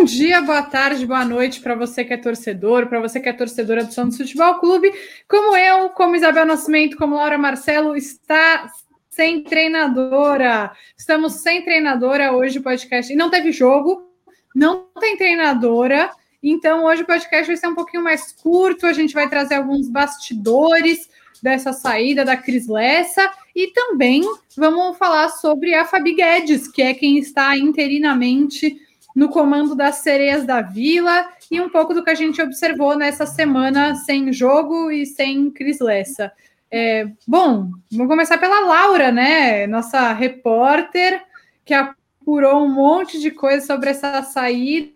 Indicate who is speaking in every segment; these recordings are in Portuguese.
Speaker 1: Bom dia, boa tarde, boa noite para você que é torcedor, para você que é torcedora do Santos Futebol Clube. Como eu, como Isabel Nascimento, como Laura Marcelo, está sem treinadora. Estamos sem treinadora hoje o podcast. E não teve jogo, não tem treinadora. Então, hoje o podcast vai ser um pouquinho mais curto. A gente vai trazer alguns bastidores dessa saída da Cris Lessa e também vamos falar sobre a Fabi Guedes, que é quem está interinamente no comando das sereias da Vila e um pouco do que a gente observou nessa semana sem jogo e sem Cris Lessa. É, bom, vamos começar pela Laura, né? Nossa repórter que apurou um monte de coisa sobre essa saída.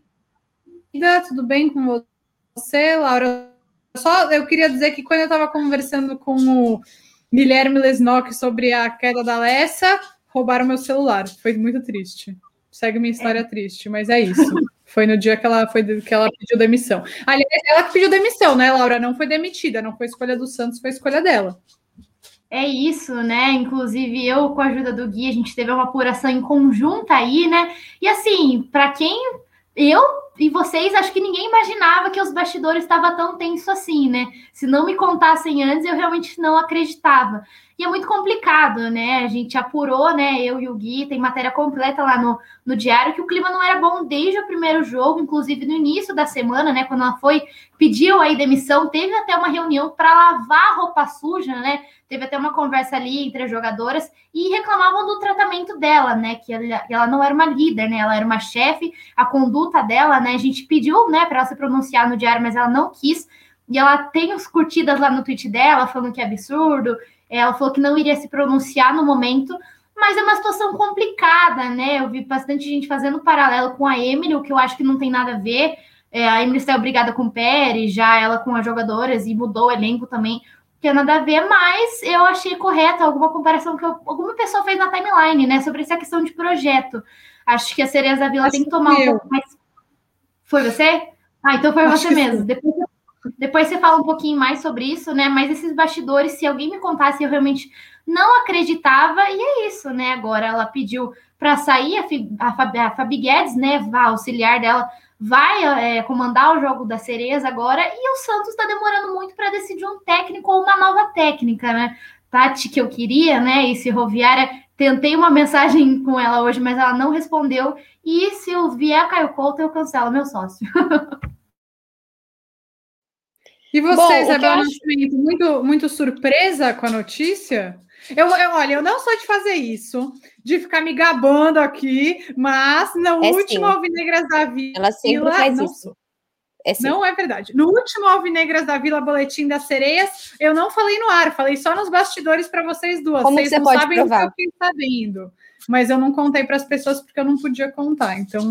Speaker 1: Tudo bem com você, Laura? Só eu queria dizer que quando eu estava conversando com o Guilherme Lesnock sobre a queda da Lessa, roubaram meu celular. Foi muito triste segue minha história é. triste, mas é isso. Foi no dia que ela foi que ela pediu demissão. Aliás, ela que pediu demissão, né, Laura? Não foi demitida, não foi escolha do Santos, foi escolha dela.
Speaker 2: É isso, né? Inclusive, eu, com a ajuda do Gui, a gente teve uma apuração em conjunta aí, né? E assim, para quem eu e vocês, acho que ninguém imaginava que os bastidores estavam tão tenso assim, né? Se não me contassem antes, eu realmente não acreditava. E é muito complicado, né? A gente apurou, né? Eu e o Gui, tem matéria completa lá no, no diário, que o clima não era bom desde o primeiro jogo, inclusive no início da semana, né? Quando ela foi, pediu aí demissão, teve até uma reunião para lavar roupa suja, né? Teve até uma conversa ali entre as jogadoras e reclamavam do tratamento dela, né? Que ela, ela não era uma líder, né? Ela era uma chefe, a conduta dela, né? A gente pediu, né, para ela se pronunciar no diário, mas ela não quis. E ela tem os curtidas lá no tweet dela, falando que é absurdo, ela falou que não iria se pronunciar no momento, mas é uma situação complicada, né? Eu vi bastante gente fazendo paralelo com a Emily, o que eu acho que não tem nada a ver. É, a Emily está obrigada com o Pérez, já ela com as jogadoras e mudou o elenco também, tem nada a ver, mas eu achei correta alguma comparação que eu, alguma pessoa fez na timeline, né? Sobre essa questão de projeto. Acho que a Cereja da Vila acho tem que tomar um pouco mais. Foi você? Ah, então foi acho você mesmo. Depois depois você fala um pouquinho mais sobre isso, né? Mas esses bastidores, se alguém me contasse, eu realmente não acreditava, e é isso, né? Agora ela pediu para sair, a, Fabi, a Fabi Guedes, né? A auxiliar dela vai é, comandar o jogo das sereias agora, e o Santos está demorando muito para decidir um técnico ou uma nova técnica, né? Tati, que eu queria, né? E se Roviária, tentei uma mensagem com ela hoje, mas ela não respondeu. E se eu vier Caio Couto, eu cancelo meu sócio.
Speaker 1: E você, Isabel acho... Nascimento, muito, muito surpresa com a notícia? Eu, eu, olha, eu não sou de fazer isso, de ficar me gabando aqui, mas no é último sim. Alvinegras da Vila.
Speaker 3: Ela sempre faz não, isso.
Speaker 1: É não é verdade. No último Alvinegras da Vila Boletim das Sereias, eu não falei no ar, falei só nos bastidores para vocês duas.
Speaker 3: Como
Speaker 1: vocês
Speaker 3: você
Speaker 1: não
Speaker 3: pode
Speaker 1: sabem
Speaker 3: provar?
Speaker 1: o que eu fiquei sabendo. Mas eu não contei para as pessoas porque eu não podia contar. Então,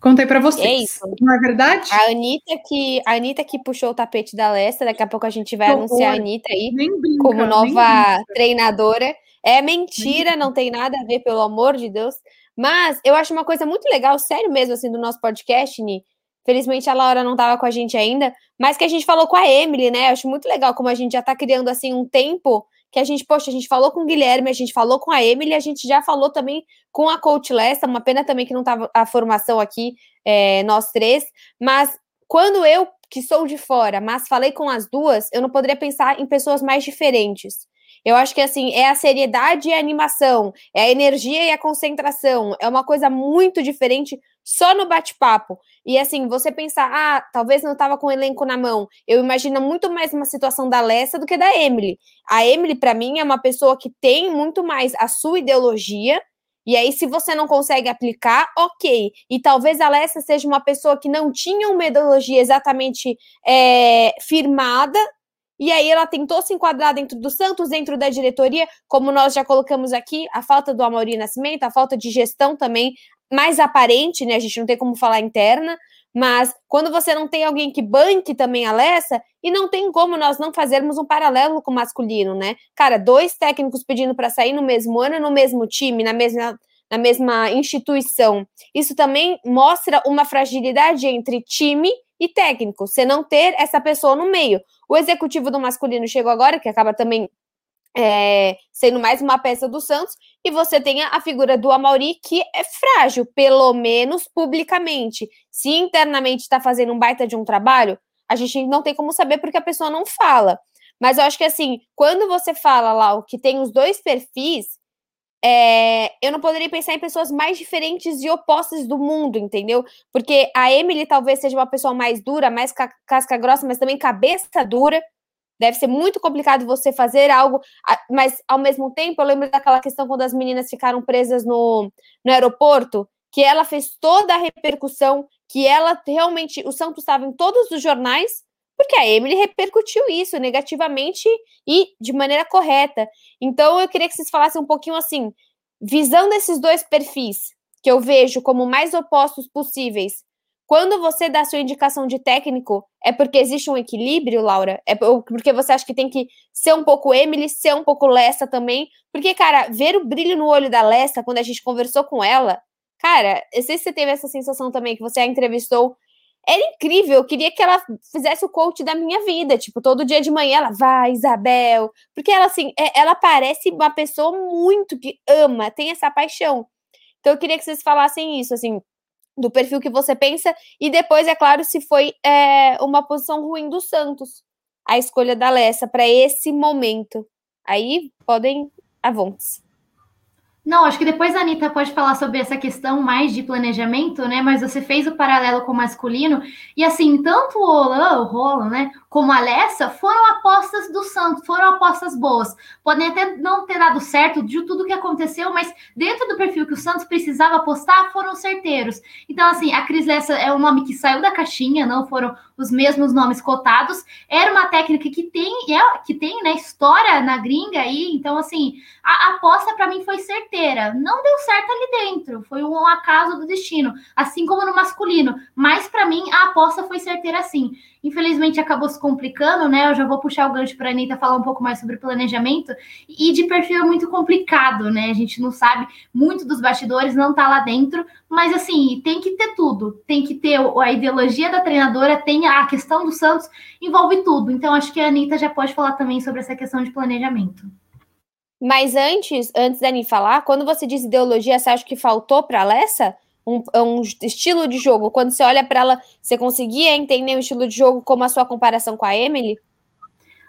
Speaker 1: Contei para vocês. É isso. Não é verdade?
Speaker 3: A Anitta que, a Anitta que puxou o tapete da Lesta, daqui a pouco a gente vai anunciar a Anitta aí brinca, como nova treinadora. É mentira, não tem nada a ver, pelo amor de Deus. Mas eu acho uma coisa muito legal, sério mesmo, assim, do nosso podcast, Ni. Felizmente a Laura não estava com a gente ainda, mas que a gente falou com a Emily, né? Eu acho muito legal como a gente já está criando, assim, um tempo que a gente, poxa, a gente falou com o Guilherme, a gente falou com a Emily, a gente já falou também com a Coach Lessa, uma pena também que não estava a formação aqui, é, nós três, mas quando eu, que sou de fora, mas falei com as duas, eu não poderia pensar em pessoas mais diferentes. Eu acho que assim, é a seriedade e a animação, é a energia e a concentração, é uma coisa muito diferente só no bate-papo. E assim, você pensar, ah, talvez não estava com o elenco na mão. Eu imagino muito mais uma situação da Lessa do que da Emily. A Emily, para mim, é uma pessoa que tem muito mais a sua ideologia. E aí, se você não consegue aplicar, ok. E talvez a Lessa seja uma pessoa que não tinha uma ideologia exatamente é, firmada, e aí ela tentou se enquadrar dentro do Santos, dentro da diretoria, como nós já colocamos aqui, a falta do Amaury Nascimento, a falta de gestão também mais aparente, né? A gente não tem como falar interna, mas quando você não tem alguém que banque também a Lessa, e não tem como nós não fazermos um paralelo com o masculino, né? Cara, dois técnicos pedindo para sair no mesmo ano, no mesmo time, na mesma na mesma instituição. Isso também mostra uma fragilidade entre time e técnico, você não ter essa pessoa no meio. O executivo do masculino chegou agora, que acaba também é, sendo mais uma peça do Santos, e você tem a figura do Amauri, que é frágil, pelo menos publicamente. Se internamente está fazendo um baita de um trabalho, a gente não tem como saber porque a pessoa não fala. Mas eu acho que assim, quando você fala lá o que tem os dois perfis, é, eu não poderia pensar em pessoas mais diferentes e opostas do mundo, entendeu? Porque a Emily talvez seja uma pessoa mais dura, mais casca grossa, mas também cabeça dura. Deve ser muito complicado você fazer algo, mas ao mesmo tempo, eu lembro daquela questão quando as meninas ficaram presas no, no aeroporto, que ela fez toda a repercussão, que ela realmente, o Santos estava em todos os jornais, porque a Emily repercutiu isso negativamente e de maneira correta. Então eu queria que vocês falassem um pouquinho assim, visão desses dois perfis, que eu vejo como mais opostos possíveis, quando você dá sua indicação de técnico, é porque existe um equilíbrio, Laura? É porque você acha que tem que ser um pouco Emily, ser um pouco Lessa também? Porque, cara, ver o brilho no olho da Lessa quando a gente conversou com ela, cara, eu sei se você teve essa sensação também, que você a entrevistou. Era incrível, eu queria que ela fizesse o coach da minha vida. Tipo, todo dia de manhã ela vai, Isabel. Porque ela, assim, é, ela parece uma pessoa muito que ama, tem essa paixão. Então eu queria que vocês falassem isso, assim, do perfil que você pensa, e depois, é claro, se foi é, uma posição ruim do Santos, a escolha da Lessa para esse momento. Aí podem avontes.
Speaker 2: Não, acho que depois a Anitta pode falar sobre essa questão mais de planejamento, né? Mas você fez o paralelo com o masculino, e assim, tanto o Olan, o Roland, né? Como a Alessa foram apostas do Santos, foram apostas boas. Podem até não ter dado certo de tudo que aconteceu, mas dentro do perfil que o Santos precisava apostar, foram certeiros. Então, assim, a Cris Lessa é um nome que saiu da caixinha, não foram os mesmos nomes cotados. Era uma técnica que tem, é, que tem, né, história na gringa aí. Então, assim, a, a aposta para mim foi certeira. Não deu certo ali dentro, foi um acaso do destino, assim como no masculino. Mas para mim a aposta foi certeira sim. Infelizmente acabou se complicando, né? Eu já vou puxar o gancho para a Anitta falar um pouco mais sobre planejamento. E de perfil é muito complicado, né? A gente não sabe, muito dos bastidores não tá lá dentro, mas assim, tem que ter tudo. Tem que ter a ideologia da treinadora, tem a questão do Santos, envolve tudo. Então acho que a Anitta já pode falar também sobre essa questão de planejamento.
Speaker 3: Mas antes, antes da Ani falar, quando você diz ideologia, você acha que faltou para a Alessa? Um, um estilo de jogo. Quando você olha para ela, você conseguia entender o estilo de jogo como a sua comparação com a Emily?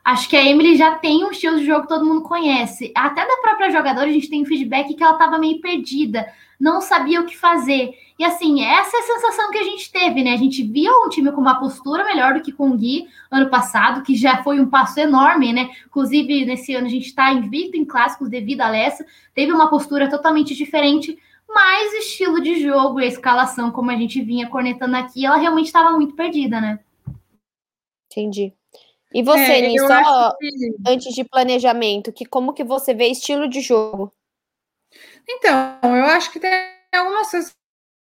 Speaker 2: Acho que a Emily já tem um estilo de jogo que todo mundo conhece. Até da própria jogadora, a gente tem feedback que ela estava meio perdida, não sabia o que fazer. E assim, essa é a sensação que a gente teve, né? A gente via um time com uma postura melhor do que com o Gui ano passado, que já foi um passo enorme, né? Inclusive, nesse ano a gente está invicto em clássicos devido a Lessa, teve uma postura totalmente diferente, mas estilo de jogo e a escalação, como a gente vinha cornetando aqui, ela realmente estava muito perdida, né?
Speaker 3: Entendi. E você, é, só que... antes de planejamento, que como que você vê estilo de jogo?
Speaker 1: Então, eu acho que tem algumas coisas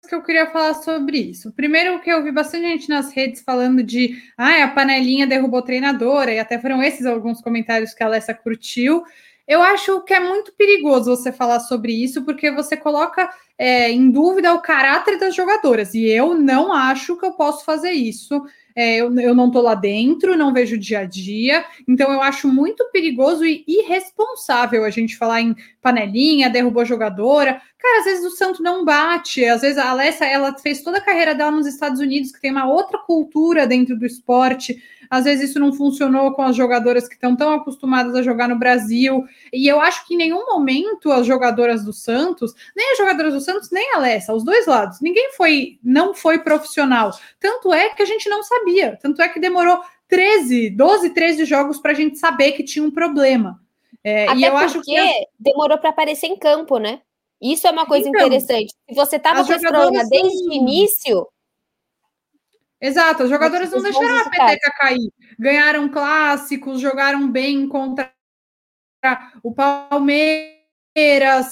Speaker 1: que eu queria falar sobre isso. Primeiro, que eu vi bastante gente nas redes falando de ah, a panelinha derrubou treinadora, e até foram esses alguns comentários que a Alessa curtiu. Eu acho que é muito perigoso você falar sobre isso, porque você coloca é, em dúvida o caráter das jogadoras. E eu não acho que eu posso fazer isso. É, eu, eu não estou lá dentro, não vejo o dia a dia. Então eu acho muito perigoso e irresponsável a gente falar em panelinha, derrubou jogadora. Cara, às vezes o Santo não bate. Às vezes a Alessa, ela fez toda a carreira dela nos Estados Unidos, que tem uma outra cultura dentro do esporte. Às vezes isso não funcionou com as jogadoras que estão tão acostumadas a jogar no Brasil. E eu acho que em nenhum momento as jogadoras do Santos, nem as jogadoras do Santos, nem a Alessa, os dois lados, ninguém foi, não foi profissional. Tanto é que a gente não sabia. Tanto é que demorou 13, 12, 13 jogos para a gente saber que tinha um problema.
Speaker 3: É, Até e eu acho que demorou para aparecer em campo, né? Isso é uma coisa então, interessante. Se você estava com esse problema desde o início,
Speaker 1: Exato, as jogadoras não deixaram a peteca cair. Ganharam clássicos, jogaram bem contra o Palmeiras,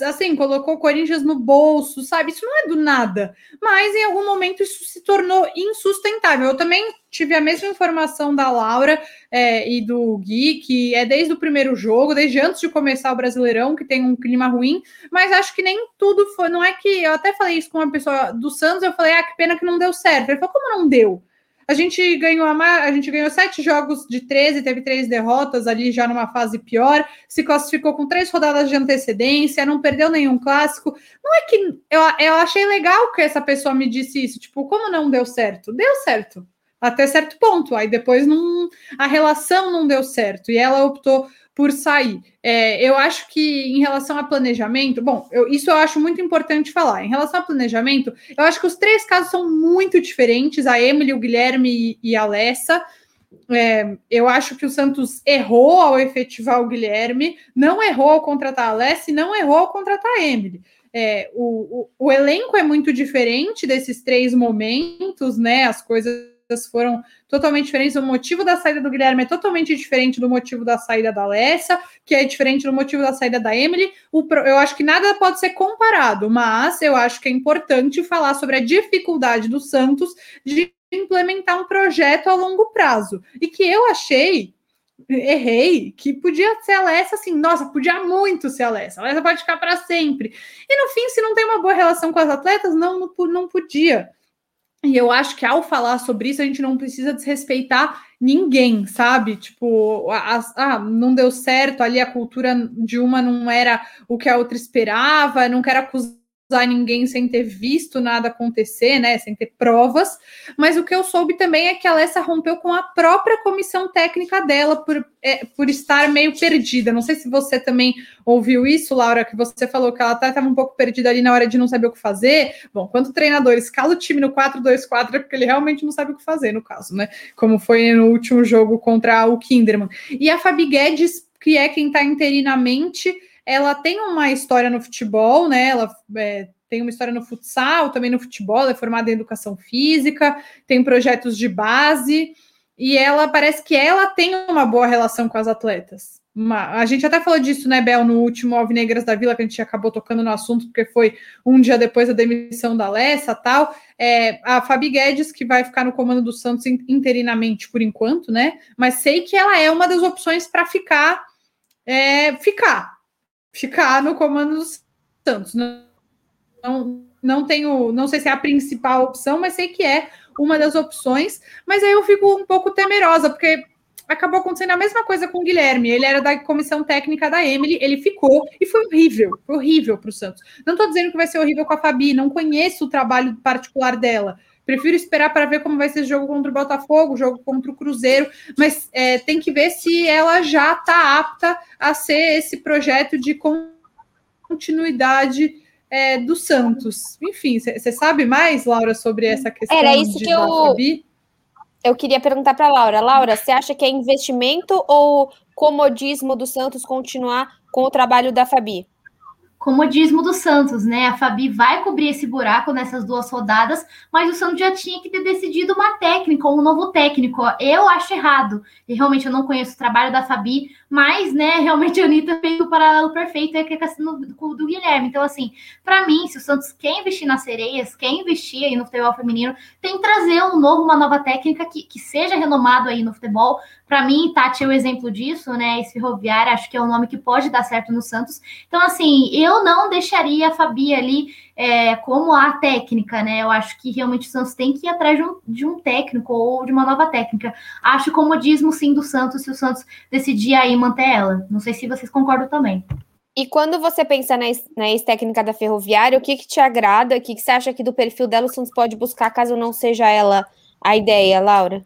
Speaker 1: assim, colocou o Corinthians no bolso, sabe? Isso não é do nada. Mas em algum momento isso se tornou insustentável. Eu também tive a mesma informação da Laura é, e do Gui, que é desde o primeiro jogo, desde antes de começar o Brasileirão, que tem um clima ruim, mas acho que nem tudo foi. Não é que. Eu até falei isso com uma pessoa do Santos, eu falei, ah, que pena que não deu certo. Ele falou, como não deu? A gente ganhou a, a gente ganhou sete jogos de 13, teve três derrotas ali já numa fase pior, se classificou com três rodadas de antecedência, não perdeu nenhum clássico. Não é que eu, eu achei legal que essa pessoa me disse isso, tipo, como não deu certo? Deu certo até certo ponto. Aí depois não, a relação não deu certo e ela optou por sair. É, eu acho que em relação a planejamento, bom, eu, isso eu acho muito importante falar. Em relação a planejamento, eu acho que os três casos são muito diferentes: a Emily, o Guilherme e, e a Alessa. É, eu acho que o Santos errou ao efetivar o Guilherme, não errou ao contratar a Alessa e não errou ao contratar a Emily. É, o, o, o elenco é muito diferente desses três momentos, né? As coisas foram totalmente diferentes. O motivo da saída do Guilherme é totalmente diferente do motivo da saída da Alessa, que é diferente do motivo da saída da Emily. Eu acho que nada pode ser comparado, mas eu acho que é importante falar sobre a dificuldade do Santos de implementar um projeto a longo prazo. E que eu achei errei, que podia ser a Alessa assim, nossa, podia muito ser a Alessa, a Alessa pode ficar para sempre. E no fim, se não tem uma boa relação com as atletas, não, não, não podia. E eu acho que ao falar sobre isso, a gente não precisa desrespeitar ninguém, sabe? Tipo, a, a, não deu certo ali, a cultura de uma não era o que a outra esperava, não quero acusar acusar ninguém sem ter visto nada acontecer, né, sem ter provas, mas o que eu soube também é que a Alessa rompeu com a própria comissão técnica dela por, é, por estar meio perdida. Não sei se você também ouviu isso, Laura, que você falou que ela estava um pouco perdida ali na hora de não saber o que fazer. Bom, quando o treinador escala o time no 4-2-4 é porque ele realmente não sabe o que fazer, no caso, né? Como foi no último jogo contra o Kinderman. E a Fabi Guedes, que é quem está interinamente ela tem uma história no futebol, né? Ela é, tem uma história no futsal, também no futebol, é formada em educação física, tem projetos de base, e ela parece que ela tem uma boa relação com as atletas. Uma, a gente até falou disso, né, Bel, no último Alvinegras da Vila, que a gente acabou tocando no assunto, porque foi um dia depois da demissão da Lessa tal. É, a Fabi Guedes, que vai ficar no comando do Santos interinamente por enquanto, né? Mas sei que ela é uma das opções para ficar, é, ficar, ficar no comando do Santos. Não, não, não tenho, não sei se é a principal opção, mas sei que é uma das opções. Mas aí eu fico um pouco temerosa, porque acabou acontecendo a mesma coisa com o Guilherme. Ele era da comissão técnica da Emily, ele ficou e foi horrível, horrível para o Santos. Não estou dizendo que vai ser horrível com a Fabi, não conheço o trabalho particular dela. Prefiro esperar para ver como vai ser o jogo contra o Botafogo, o jogo contra o Cruzeiro, mas é, tem que ver se ela já está apta a ser esse projeto de continuidade é, do Santos. Enfim, você sabe mais, Laura, sobre essa questão?
Speaker 3: Era isso que eu, eu queria perguntar para Laura. Laura, você acha que é investimento ou comodismo do Santos continuar com o trabalho da Fabi?
Speaker 2: Comodismo do Santos, né? A Fabi vai cobrir esse buraco nessas duas rodadas, mas o Santos já tinha que ter decidido uma técnica, um novo técnico. Eu acho errado. E realmente eu não conheço o trabalho da Fabi, mas, né, realmente a Anitta fez o paralelo perfeito é que é do, Guilherme. Então, assim, para mim, se o Santos quer investir nas sereias, quer investir aí no futebol feminino, tem que trazer um novo, uma nova técnica que, que seja renomado aí no futebol. Para mim, Tati é o exemplo disso, né? Esse Ferroviário, acho que é um nome que pode dar certo no Santos. Então, assim, eu não deixaria a Fabi ali é, como a técnica, né? Eu acho que realmente o Santos tem que ir atrás de um, de um técnico ou de uma nova técnica. Acho comodismo sim do Santos se o Santos decidir aí manter ela. Não sei se vocês concordam também.
Speaker 3: E quando você pensa na ex-técnica da Ferroviária, o que, que te agrada? O que, que você acha que do perfil dela o Santos pode buscar caso não seja ela a ideia, Laura?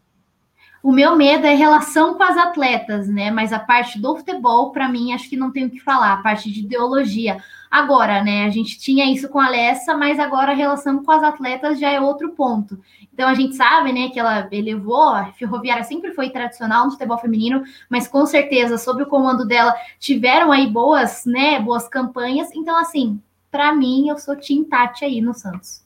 Speaker 2: O meu medo é relação com as atletas, né? Mas a parte do futebol, para mim, acho que não tenho o que falar, a parte de ideologia. Agora, né, a gente tinha isso com a Alessa, mas agora a relação com as atletas já é outro ponto. Então a gente sabe, né, que ela elevou, a Ferroviária sempre foi tradicional no futebol feminino, mas com certeza, sob o comando dela, tiveram aí boas, né, boas campanhas. Então, assim, para mim, eu sou Tim Tati aí no Santos.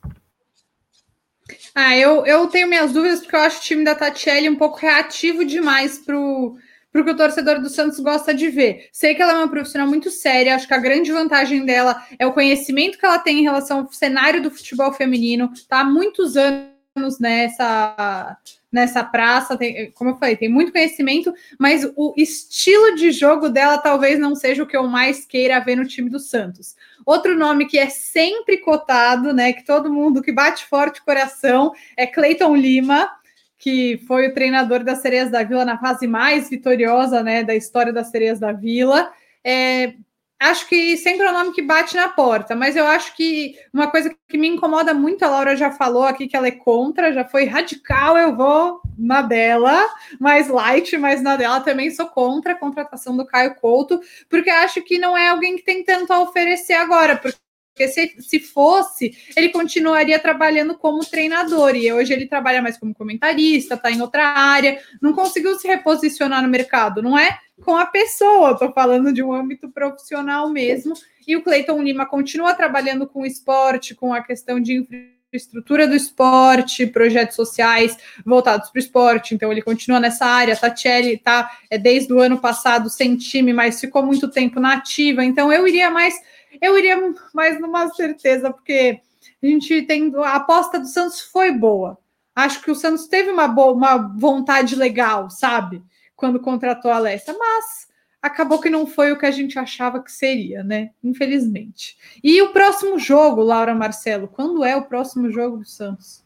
Speaker 1: Ah, eu, eu tenho minhas dúvidas, porque eu acho o time da Tatiele um pouco reativo demais para o que o torcedor do Santos gosta de ver. Sei que ela é uma profissional muito séria, acho que a grande vantagem dela é o conhecimento que ela tem em relação ao cenário do futebol feminino, tá há muitos anos nessa nessa praça, tem, como eu falei, tem muito conhecimento, mas o estilo de jogo dela talvez não seja o que eu mais queira ver no time do Santos. Outro nome que é sempre cotado, né, que todo mundo que bate forte coração é Cleiton Lima que foi o treinador das Sereias da Vila na fase mais vitoriosa né, da história das Sereias da Vila. É, acho que sempre é um nome que bate na porta, mas eu acho que uma coisa que me incomoda muito, a Laura já falou aqui que ela é contra, já foi radical, eu vou na dela, mais light, mas na dela também sou contra a contratação do Caio Couto, porque acho que não é alguém que tem tanto a oferecer agora, porque porque se, se fosse, ele continuaria trabalhando como treinador. E hoje ele trabalha mais como comentarista, está em outra área, não conseguiu se reposicionar no mercado, não é com a pessoa, estou falando de um âmbito profissional mesmo. E o Cleiton Lima continua trabalhando com esporte, com a questão de infraestrutura do esporte, projetos sociais voltados para o esporte, então ele continua nessa área. Tatiele está é, desde o ano passado sem time, mas ficou muito tempo na ativa, então eu iria mais eu iria mais numa certeza, porque a gente tem. A aposta do Santos foi boa. Acho que o Santos teve uma, boa, uma vontade legal, sabe? Quando contratou a Alessa, mas acabou que não foi o que a gente achava que seria, né? Infelizmente. E o próximo jogo, Laura Marcelo, quando é o próximo jogo do Santos?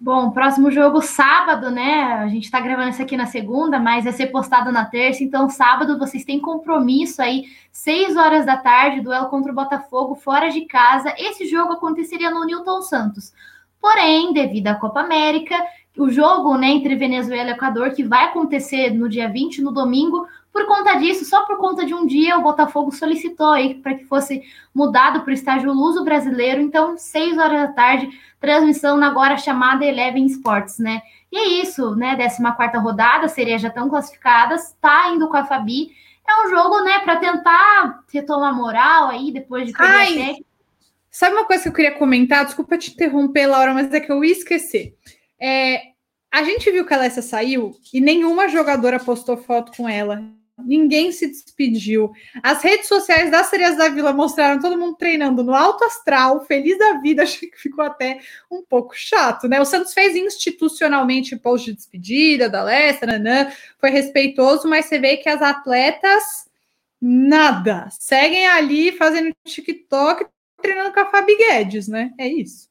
Speaker 2: Bom, próximo jogo sábado, né? A gente tá gravando isso aqui na segunda, mas vai ser postado na terça. Então, sábado vocês têm compromisso aí, seis horas da tarde, duelo contra o Botafogo, fora de casa. Esse jogo aconteceria no Newton Santos. Porém, devido à Copa América, o jogo né, entre Venezuela e Equador, que vai acontecer no dia 20, no domingo, por conta disso, só por conta de um dia, o Botafogo solicitou aí para que fosse mudado para o estágio Luso Brasileiro. Então, seis horas da tarde, transmissão na agora chamada Eleven Sports, né? E é isso, né? 14 rodada, seria já tão classificadas, tá indo com a Fabi. É um jogo, né, para tentar retomar moral aí depois de
Speaker 1: perder Sabe uma coisa que eu queria comentar? Desculpa te interromper, Laura, mas é que eu ia esquecer. É, a gente viu que a Alessia saiu e nenhuma jogadora postou foto com ela ninguém se despediu. As redes sociais das Serias da Vila mostraram todo mundo treinando no alto astral, feliz da vida. Achei que ficou até um pouco chato, né? O Santos fez institucionalmente post de despedida da Lesta, nanã, foi respeitoso, mas você vê que as atletas nada, seguem ali fazendo TikTok, treinando com a Fabi Guedes, né? É isso.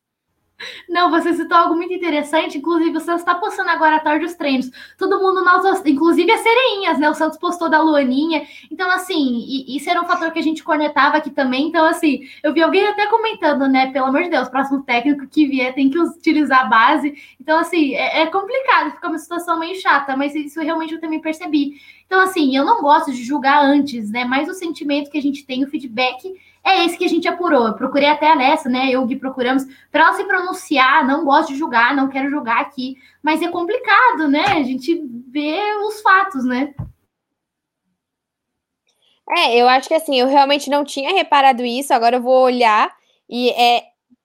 Speaker 2: Não, você citou algo muito interessante. Inclusive, o Santos está postando agora à tarde os treinos. Todo mundo, nós, inclusive as sereinhas, né? O Santos postou da Luaninha. Então, assim, e, isso era um fator que a gente cornetava aqui também. Então, assim, eu vi alguém até comentando, né? Pelo amor de Deus, próximo técnico que vier tem que utilizar a base. Então, assim, é, é complicado, fica uma situação meio chata, mas isso realmente eu também percebi. Então, assim, eu não gosto de julgar antes, né? Mas o sentimento que a gente tem, o feedback é esse que a gente apurou. Eu procurei até a Alessa, né? Eu e Gui procuramos para ela se pronunciar. Não gosto de julgar, não quero julgar aqui. Mas é complicado, né? A gente vê os fatos, né?
Speaker 3: É, eu acho que assim, eu realmente não tinha reparado isso, agora eu vou olhar e é,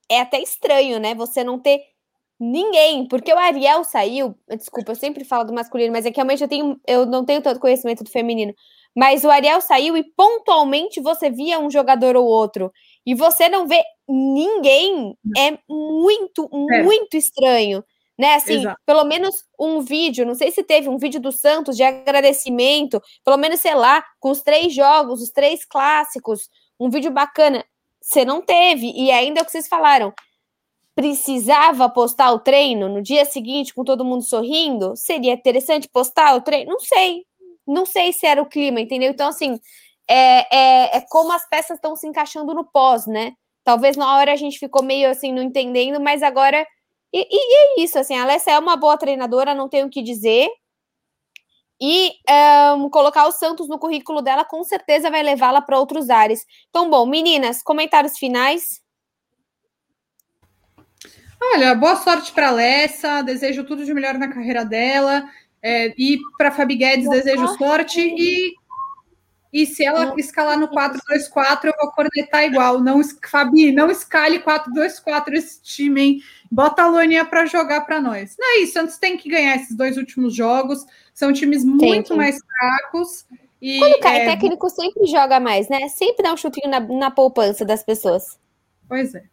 Speaker 3: é até estranho, né? Você não ter ninguém, porque o Ariel saiu, desculpa, eu sempre falo do masculino, mas é que realmente eu tenho, eu não tenho tanto conhecimento do feminino. Mas o Ariel saiu e pontualmente você via um jogador ou outro. E você não vê ninguém. É muito, é. muito estranho. Né, assim, Exato. pelo menos um vídeo, não sei se teve um vídeo do Santos de agradecimento, pelo menos, sei lá, com os três jogos, os três clássicos, um vídeo bacana. Você não teve, e ainda é o que vocês falaram, precisava postar o treino no dia seguinte com todo mundo sorrindo? Seria interessante postar o treino? Não sei, não sei se era o clima, entendeu? Então, assim, é, é, é como as peças estão se encaixando no pós, né? Talvez na hora a gente ficou meio assim, não entendendo, mas agora. E, e é isso, assim, a Alessia é uma boa treinadora, não tenho o que dizer. E um, colocar o Santos no currículo dela com certeza vai levá-la para outros ares. Então, bom, meninas, comentários finais.
Speaker 1: Olha, boa sorte para a Alessa, desejo tudo de melhor na carreira dela. É, e para Fabi Guedes, desejo sorte. E, e se ela escalar no 4-2-4, eu vou cornetar igual. Não, Fabi, não escale 4-2-4 esse time, hein? Bota a Lonia para jogar para nós. Não é isso, Santos tem que ganhar esses dois últimos jogos. São times muito mais fracos.
Speaker 3: E, Quando cai é... técnico, sempre joga mais, né? Sempre dá um chutinho na, na poupança das pessoas.
Speaker 1: Pois é.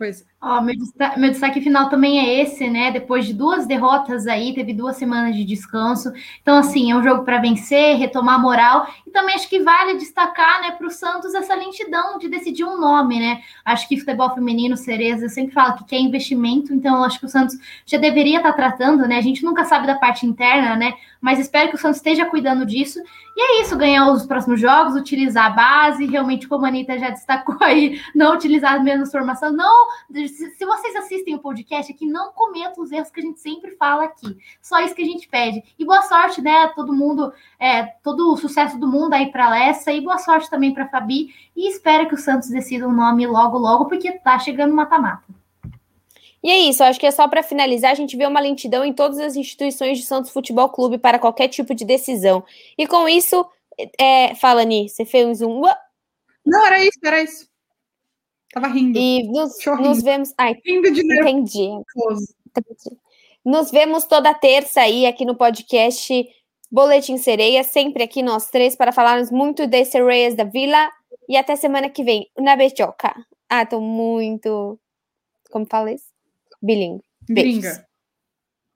Speaker 2: Pois. Ó, meu, destaque, meu destaque final também é esse, né? Depois de duas derrotas aí, teve duas semanas de descanso. Então, assim, é um jogo para vencer, retomar a moral. E também acho que vale destacar, né, para o Santos essa lentidão de decidir um nome, né? Acho que futebol feminino, Cereza, eu sempre falo que quer investimento, então acho que o Santos já deveria estar tá tratando, né? A gente nunca sabe da parte interna, né? Mas espero que o Santos esteja cuidando disso. E é isso, ganhar os próximos jogos, utilizar a base, realmente, como a Anitta já destacou aí, não utilizar a mesma formação, não se, vocês assistem o podcast aqui, não cometam os erros que a gente sempre fala aqui. Só isso que a gente pede. E boa sorte, né? Todo mundo, é, todo o sucesso do mundo aí para Lessa e boa sorte também para Fabi. E espero que o Santos decida o um nome logo, logo, porque tá chegando mata-mata.
Speaker 3: E é isso, acho que é só para finalizar, a gente vê uma lentidão em todas as instituições de Santos Futebol Clube para qualquer tipo de decisão. E com isso, é, fala, Ni, você fez um.
Speaker 1: Não, era isso, era isso. Tava rindo.
Speaker 3: E nos, nos vemos. Ai, rindo de entendi. entendi. Nos vemos toda terça aí aqui no podcast Boletim Sereia, sempre aqui nós três, para falarmos muito de Sereias da Vila. E até semana que vem, na Bejoca. Ah, tô muito. Como fala isso? Bilingue. Beijos.